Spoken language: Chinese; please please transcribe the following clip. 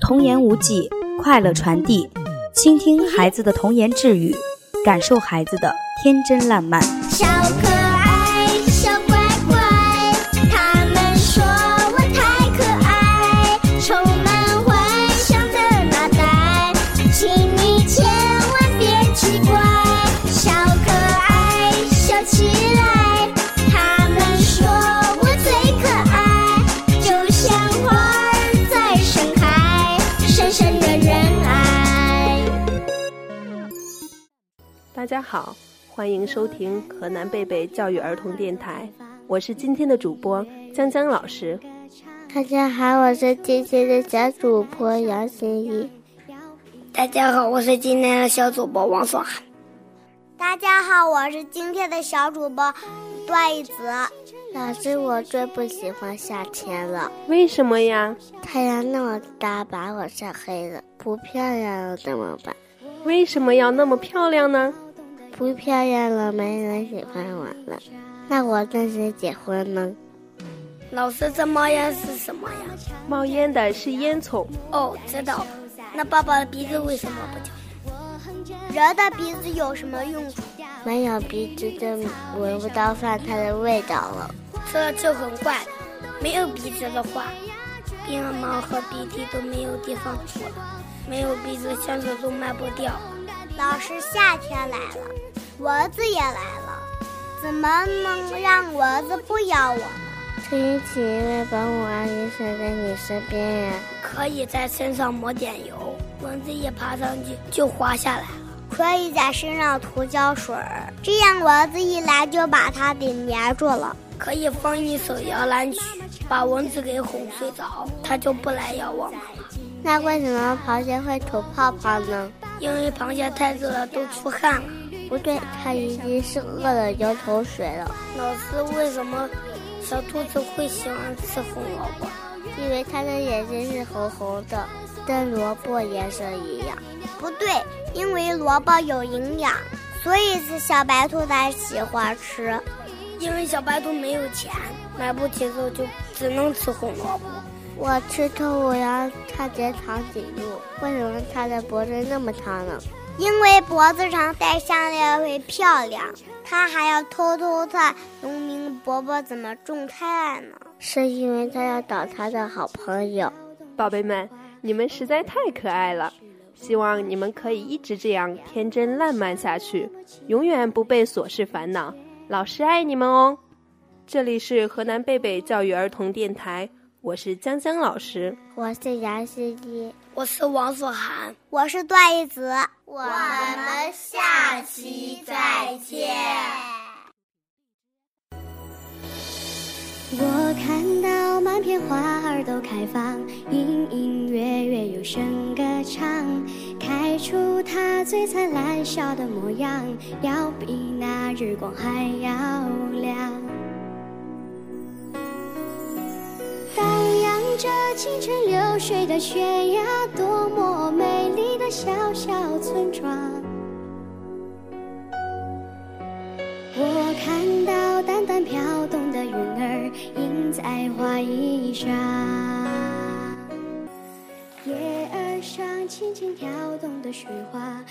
童言无忌，快乐传递，倾听孩子的童言稚语，感受孩子的天真烂漫。大家好，欢迎收听河南贝贝教育儿童电台，我是今天的主播江江老师。大家好，我是今天的小主播杨欣怡。大家好，我是今天的小主播王爽涵。大家好，我是今天的小主播段一泽。老师，我最不喜欢夏天了，为什么呀？太阳那么大，把我晒黑了，不漂亮了怎么办？为什么要那么漂亮呢？不漂亮了，没人喜欢我了，那我跟谁结婚呢？老师，这冒烟是什么呀？冒烟的是烟囱。哦，知道了。那爸爸的鼻子为什么不叫？人的鼻子有什么用处？没有鼻子就闻不到饭菜的味道了。这就很怪。没有鼻子的话，鼻毛和鼻涕都没有地方吐了，没有鼻子，香水都卖不掉。老师，夏天来了，蚊子也来了，怎么能让蚊子不咬我呢？请你请一位保姆阿姨守在你身边呀。可以在身上抹点油，蚊子一爬上去就滑下来了。可以在身上涂胶水儿，这样蚊子一来就把它给粘住了。可以放一首摇篮曲，把蚊子给哄睡着，它就不来咬我们了。那为什么螃蟹会吐泡泡呢？因为螃蟹太热了，都出汗了。不对，它已经是饿了流口水了。老师，为什么小兔子会喜欢吃红萝卜？因为它的眼睛是红红的，跟萝卜颜色一样。不对，因为萝卜有营养，所以是小白兔才喜欢吃。因为小白兔没有钱，买不起肉，就只能吃红萝卜。我吃兔五羊差点长颈鹿，为什么它的脖子那么长呢？因为脖子长戴项链会漂亮。它还要偷偷看农民伯伯怎么种菜呢？是因为它要找它的好朋友。宝贝们，你们实在太可爱了，希望你们可以一直这样天真烂漫下去，永远不被琐事烦恼。老师爱你们哦！这里是河南贝贝教育儿童电台，我是江江老师，我是杨希一，我是王所涵，我是段一子。我们下期再见。我看到满片花儿都开放，隐隐约约有声歌唱，开出它最灿烂笑的模样，要比那日光还要亮。荡漾着清澈流水的悬崖，多么美丽的小小村庄。我看到淡淡飘动的云儿，映在花衣上。叶儿上轻轻跳动的雪花，